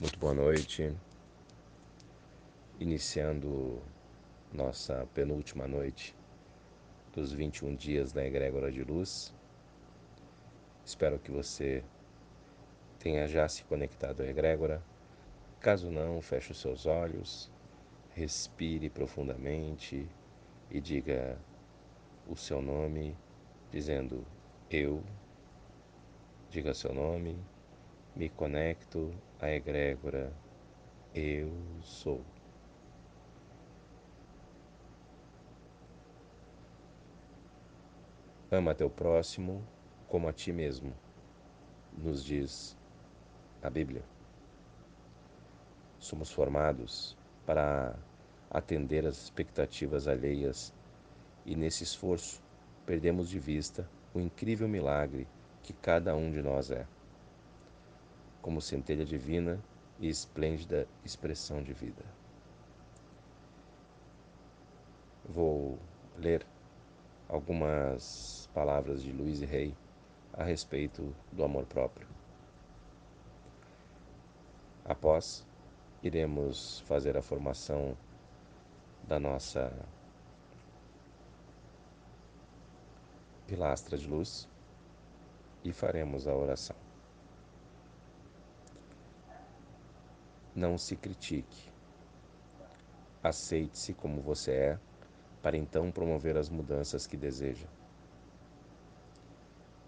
Muito boa noite. Iniciando nossa penúltima noite dos 21 dias da Egrégora de Luz. Espero que você tenha já se conectado à Egrégora. Caso não, feche os seus olhos, respire profundamente e diga o seu nome, dizendo eu. Diga seu nome, me conecto à egrégora eu sou. Ama teu próximo como a ti mesmo, nos diz a Bíblia. Somos formados para atender às expectativas alheias e, nesse esforço, perdemos de vista o incrível milagre que cada um de nós é como centelha divina e esplêndida expressão de vida. Vou ler algumas palavras de Luiz Rey a respeito do amor próprio. Após, iremos fazer a formação da nossa pilastra de luz e faremos a oração. Não se critique. Aceite-se como você é, para então promover as mudanças que deseja.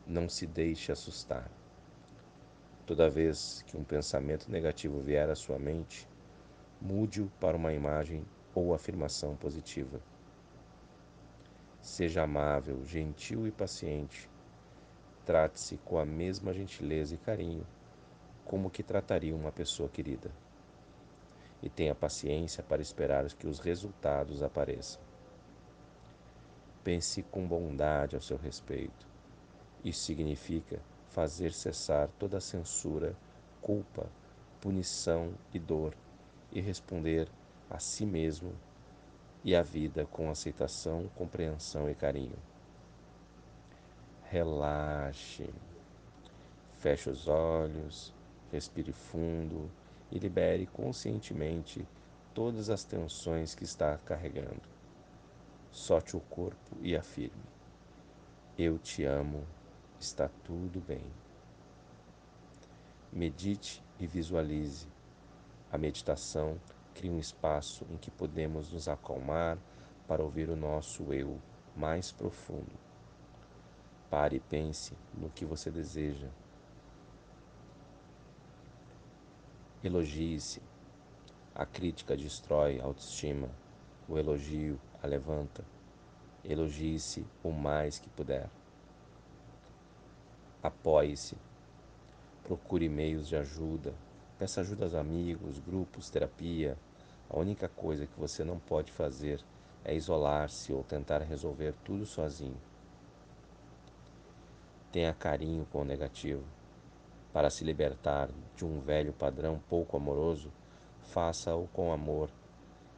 Não se deixe assustar. Toda vez que um pensamento negativo vier à sua mente, mude-o para uma imagem ou afirmação positiva. Seja amável, gentil e paciente. Trate-se com a mesma gentileza e carinho como que trataria uma pessoa querida e tenha paciência para esperar que os resultados apareçam. Pense com bondade ao seu respeito. Isso significa fazer cessar toda censura, culpa, punição e dor e responder a si mesmo e à vida com aceitação, compreensão e carinho. Relaxe. Feche os olhos, respire fundo e libere conscientemente todas as tensões que está carregando. Solte o corpo e afirme: Eu te amo, está tudo bem. Medite e visualize. A meditação cria um espaço em que podemos nos acalmar para ouvir o nosso eu mais profundo. Pare e pense no que você deseja Elogie-se. A crítica destrói a autoestima, o elogio a levanta. Elogie-se o mais que puder. Apoie-se. Procure meios de ajuda. Peça ajuda aos amigos, grupos, terapia. A única coisa que você não pode fazer é isolar-se ou tentar resolver tudo sozinho. Tenha carinho com o negativo. Para se libertar de um velho padrão pouco amoroso, faça-o com amor.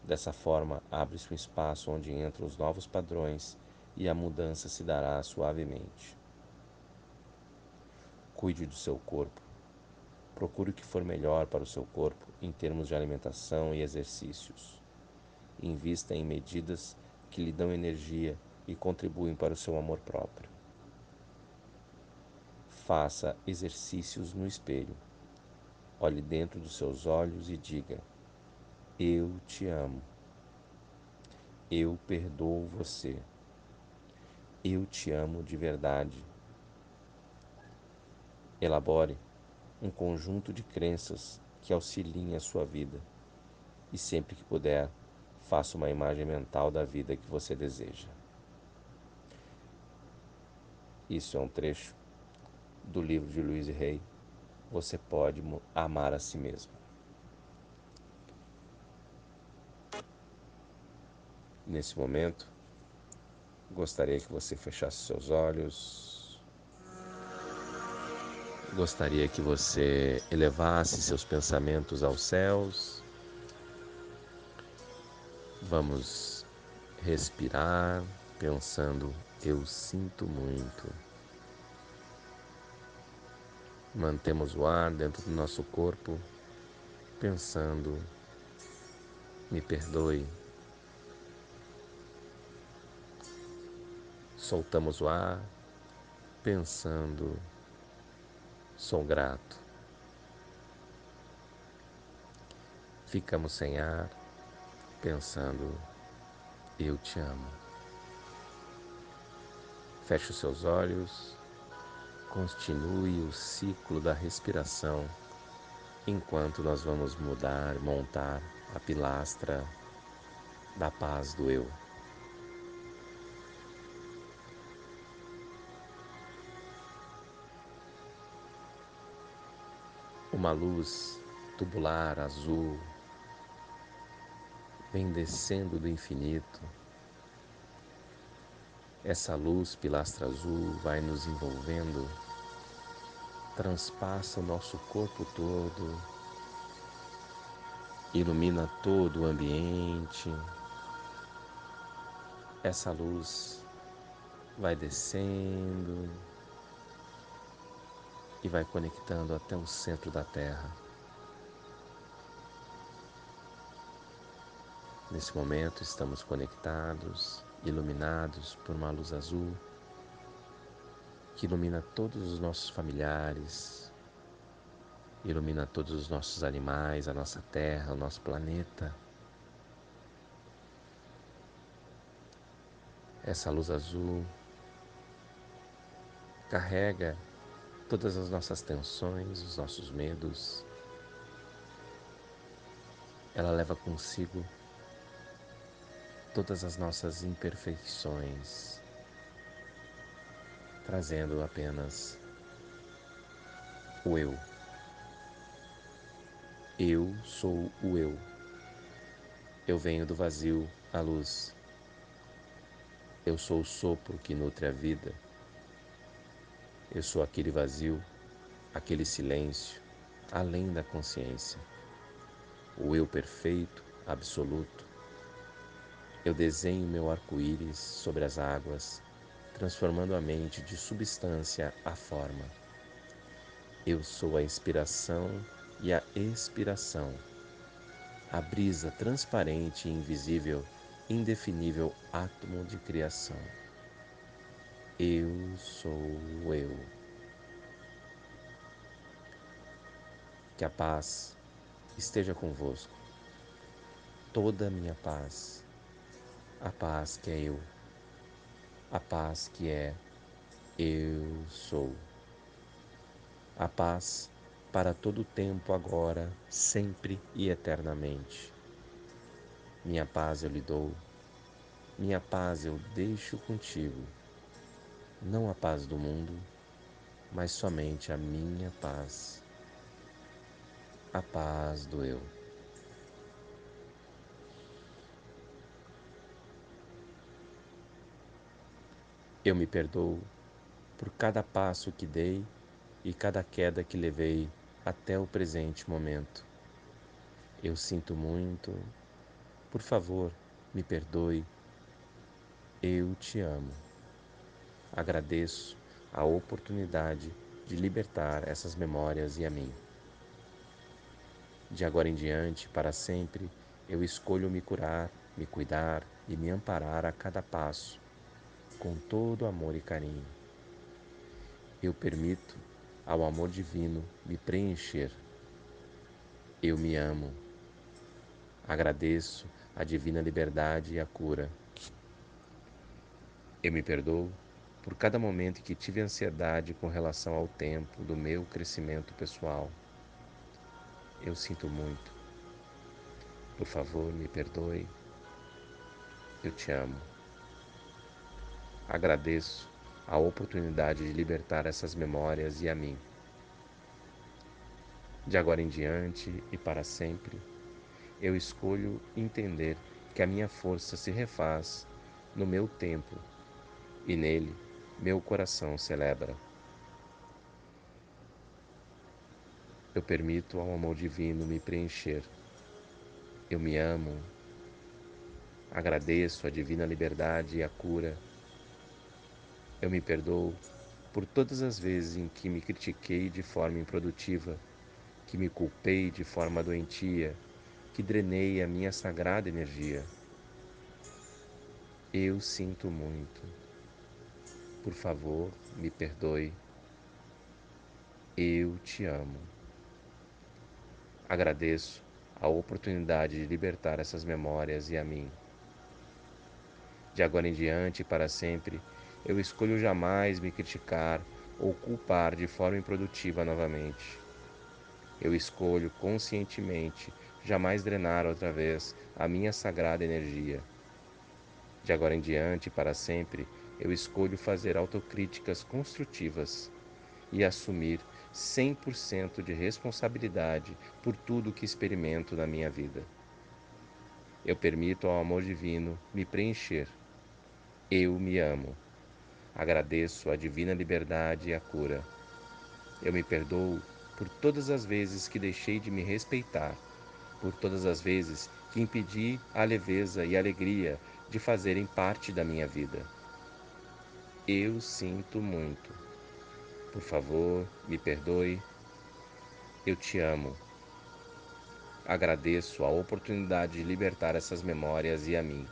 Dessa forma, abre-se um espaço onde entram os novos padrões e a mudança se dará suavemente. Cuide do seu corpo. Procure o que for melhor para o seu corpo em termos de alimentação e exercícios. Invista em medidas que lhe dão energia e contribuem para o seu amor próprio. Faça exercícios no espelho. Olhe dentro dos seus olhos e diga: Eu te amo. Eu perdoo você. Eu te amo de verdade. Elabore um conjunto de crenças que auxiliem a sua vida e sempre que puder, faça uma imagem mental da vida que você deseja. Isso é um trecho do livro de Luiz Rey, Você Pode Amar a Si Mesmo. Nesse momento, gostaria que você fechasse seus olhos. Gostaria que você elevasse seus pensamentos aos céus. Vamos respirar pensando: eu sinto muito. Mantemos o ar dentro do nosso corpo pensando, me perdoe. Soltamos o ar, pensando, sou grato. Ficamos sem ar, pensando, eu te amo. Feche os seus olhos, continue o ciclo da respiração enquanto nós vamos mudar, montar a pilastra da paz do eu. Uma luz tubular azul vem descendo do infinito. Essa luz pilastra azul vai nos envolvendo transpassa o nosso corpo todo, ilumina todo o ambiente. Essa luz vai descendo e vai conectando até o centro da Terra. Nesse momento estamos conectados, iluminados por uma luz azul que ilumina todos os nossos familiares, ilumina todos os nossos animais, a nossa terra, o nosso planeta. Essa luz azul carrega todas as nossas tensões, os nossos medos. Ela leva consigo todas as nossas imperfeições trazendo apenas o eu. Eu sou o eu. Eu venho do vazio à luz. Eu sou o sopro que nutre a vida. Eu sou aquele vazio, aquele silêncio, além da consciência. O eu perfeito, absoluto. Eu desenho meu arco-íris sobre as águas transformando a mente de substância a forma. Eu sou a inspiração e a expiração, a brisa transparente e invisível, indefinível átomo de criação. Eu sou eu. Que a paz esteja convosco, toda a minha paz, a paz que é eu a paz que é Eu sou. A paz para todo o tempo, agora, sempre e eternamente. Minha paz eu lhe dou, minha paz eu deixo contigo. Não a paz do mundo, mas somente a minha paz. A paz do eu. Eu me perdoo por cada passo que dei e cada queda que levei até o presente momento. Eu sinto muito. Por favor, me perdoe. Eu te amo. Agradeço a oportunidade de libertar essas memórias e a mim. De agora em diante, para sempre, eu escolho me curar, me cuidar e me amparar a cada passo com todo amor e carinho. Eu permito ao amor divino me preencher. Eu me amo. Agradeço a divina liberdade e a cura. Eu me perdoo por cada momento em que tive ansiedade com relação ao tempo do meu crescimento pessoal. Eu sinto muito. Por favor, me perdoe. Eu te amo. Agradeço a oportunidade de libertar essas memórias e a mim. De agora em diante e para sempre, eu escolho entender que a minha força se refaz no meu tempo e nele meu coração celebra. Eu permito ao amor divino me preencher. Eu me amo. Agradeço a divina liberdade e a cura eu me perdoo por todas as vezes em que me critiquei de forma improdutiva que me culpei de forma doentia, que drenei a minha sagrada energia. Eu sinto muito. Por favor, me perdoe. Eu te amo. Agradeço a oportunidade de libertar essas memórias e a mim. De agora em diante para sempre, eu escolho jamais me criticar ou culpar de forma improdutiva novamente. Eu escolho conscientemente jamais drenar outra vez a minha sagrada energia. De agora em diante para sempre, eu escolho fazer autocríticas construtivas e assumir 100% de responsabilidade por tudo que experimento na minha vida. Eu permito ao amor divino me preencher. Eu me amo. Agradeço a divina liberdade e a cura. Eu me perdoo por todas as vezes que deixei de me respeitar, por todas as vezes que impedi a leveza e a alegria de fazerem parte da minha vida. Eu sinto muito. Por favor, me perdoe. Eu te amo. Agradeço a oportunidade de libertar essas memórias e a mim.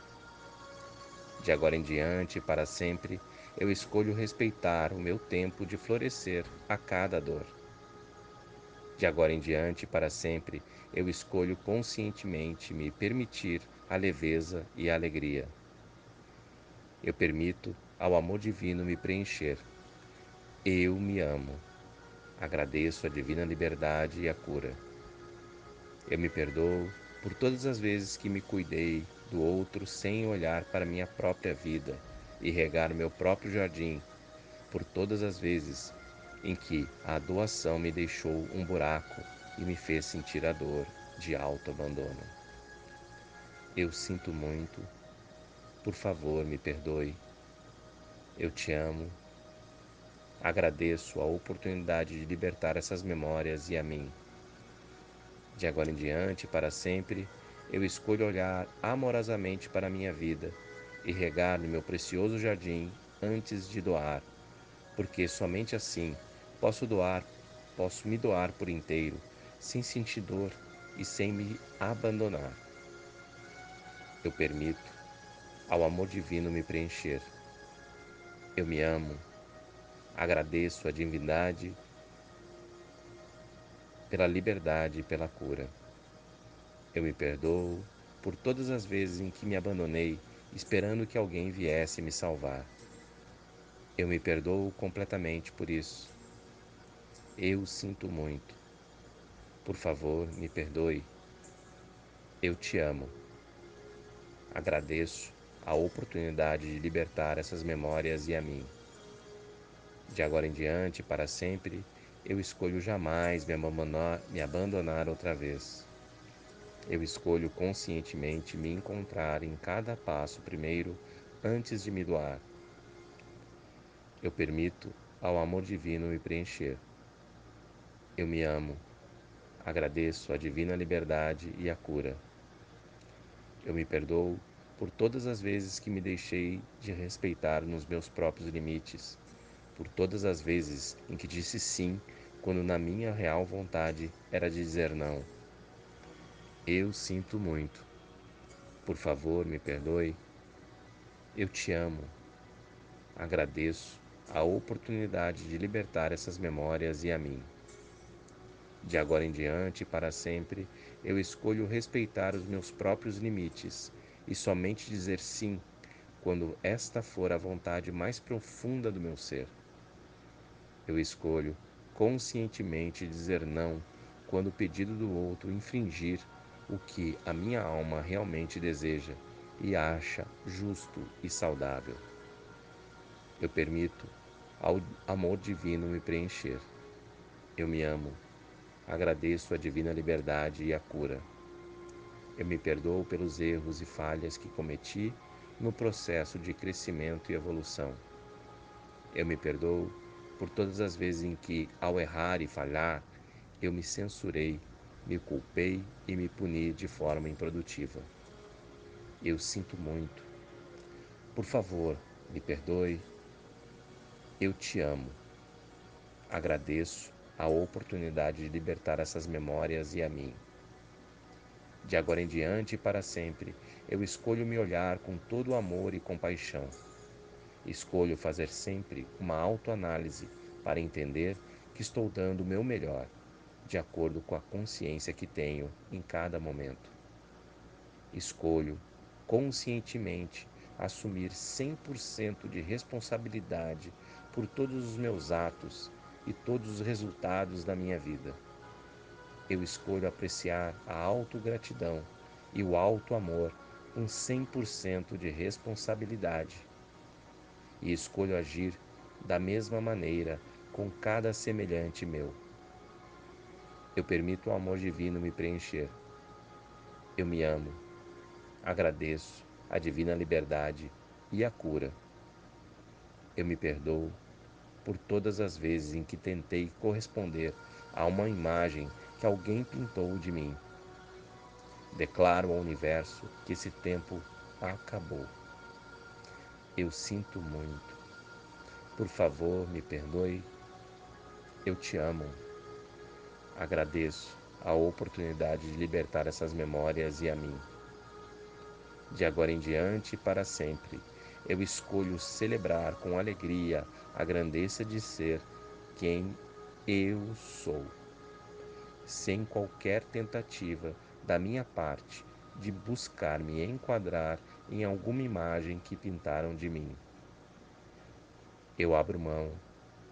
De agora em diante, para sempre, eu escolho respeitar o meu tempo de florescer a cada dor. De agora em diante, para sempre, eu escolho conscientemente me permitir a leveza e a alegria. Eu permito ao amor divino me preencher. Eu me amo. Agradeço a divina liberdade e a cura. Eu me perdoo por todas as vezes que me cuidei do outro sem olhar para minha própria vida e regar meu próprio jardim, por todas as vezes em que a doação me deixou um buraco e me fez sentir a dor de auto-abandono. Eu sinto muito, por favor, me perdoe. Eu te amo. Agradeço a oportunidade de libertar essas memórias e a mim. De agora em diante, para sempre, eu escolho olhar amorosamente para a minha vida e regar no meu precioso jardim antes de doar, porque somente assim posso doar, posso me doar por inteiro, sem sentir dor e sem me abandonar. Eu permito ao amor divino me preencher. Eu me amo, agradeço a divindade pela liberdade e pela cura. Eu me perdoo por todas as vezes em que me abandonei esperando que alguém viesse me salvar. Eu me perdoo completamente por isso. Eu sinto muito. Por favor, me perdoe. Eu te amo. Agradeço a oportunidade de libertar essas memórias e a mim. De agora em diante, para sempre, eu escolho jamais me abandonar, me abandonar outra vez. Eu escolho conscientemente me encontrar em cada passo primeiro antes de me doar. Eu permito ao amor divino me preencher. Eu me amo. Agradeço a divina liberdade e a cura. Eu me perdoo por todas as vezes que me deixei de respeitar nos meus próprios limites, por todas as vezes em que disse sim quando na minha real vontade era de dizer não. Eu sinto muito. Por favor, me perdoe. Eu te amo. Agradeço a oportunidade de libertar essas memórias e a mim. De agora em diante para sempre, eu escolho respeitar os meus próprios limites e somente dizer sim quando esta for a vontade mais profunda do meu ser. Eu escolho conscientemente dizer não quando o pedido do outro infringir o que a minha alma realmente deseja e acha justo e saudável. Eu permito ao amor divino me preencher. Eu me amo. Agradeço a divina liberdade e a cura. Eu me perdoo pelos erros e falhas que cometi no processo de crescimento e evolução. Eu me perdoo por todas as vezes em que, ao errar e falhar, eu me censurei me culpei e me puni de forma improdutiva. Eu sinto muito. Por favor, me perdoe. Eu te amo. Agradeço a oportunidade de libertar essas memórias e a mim. De agora em diante e para sempre, eu escolho me olhar com todo amor e compaixão. Escolho fazer sempre uma autoanálise para entender que estou dando o meu melhor, de acordo com a consciência que tenho em cada momento. Escolho conscientemente assumir 100% de responsabilidade por todos os meus atos e todos os resultados da minha vida. Eu escolho apreciar a autogratidão e o alto amor com 100% de responsabilidade. E escolho agir da mesma maneira com cada semelhante meu. Eu permito o amor divino me preencher. Eu me amo. Agradeço a divina liberdade e a cura. Eu me perdoo por todas as vezes em que tentei corresponder a uma imagem que alguém pintou de mim. Declaro ao universo que esse tempo acabou. Eu sinto muito. Por favor, me perdoe. Eu te amo. Agradeço a oportunidade de libertar essas memórias e a mim. De agora em diante e para sempre, eu escolho celebrar com alegria a grandeza de ser quem eu sou, sem qualquer tentativa da minha parte de buscar me enquadrar em alguma imagem que pintaram de mim. Eu abro mão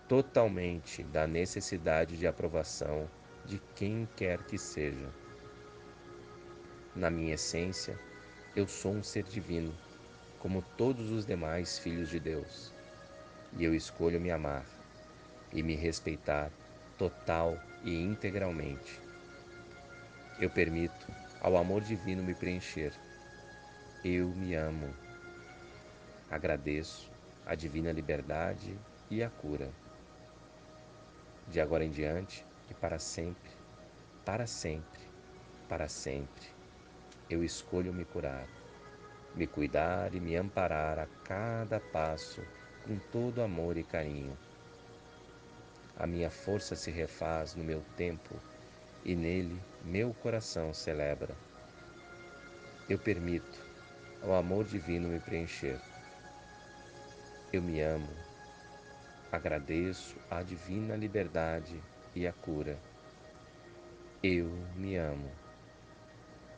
totalmente da necessidade de aprovação de quem quer que seja. Na minha essência, eu sou um ser divino, como todos os demais filhos de Deus, e eu escolho me amar e me respeitar total e integralmente. Eu permito ao amor divino me preencher. Eu me amo. Agradeço a divina liberdade e a cura. De agora em diante e para sempre, para sempre, para sempre eu escolho me curar, me cuidar e me amparar a cada passo com todo amor e carinho. A minha força se refaz no meu tempo e nele meu coração celebra. Eu permito ao amor divino me preencher. Eu me amo, agradeço a divina liberdade e a cura. Eu me amo.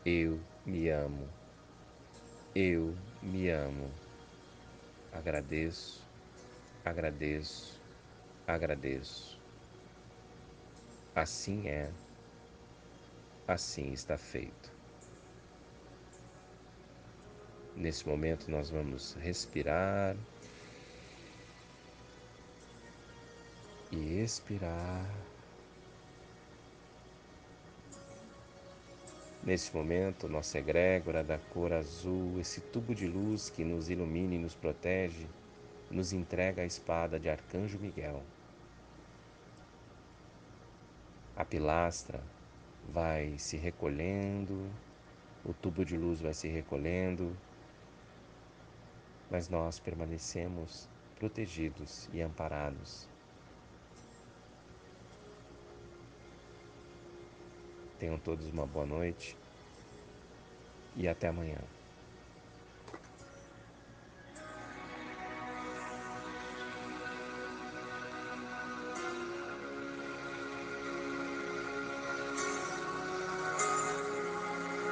Eu me amo. Eu me amo. Agradeço, agradeço, agradeço. Assim é, assim está feito. Nesse momento, nós vamos respirar e expirar. Nesse momento, nossa egrégora da cor azul, esse tubo de luz que nos ilumina e nos protege, nos entrega a espada de Arcanjo Miguel. A pilastra vai se recolhendo, o tubo de luz vai se recolhendo, mas nós permanecemos protegidos e amparados. Tenham todos uma boa noite e até amanhã.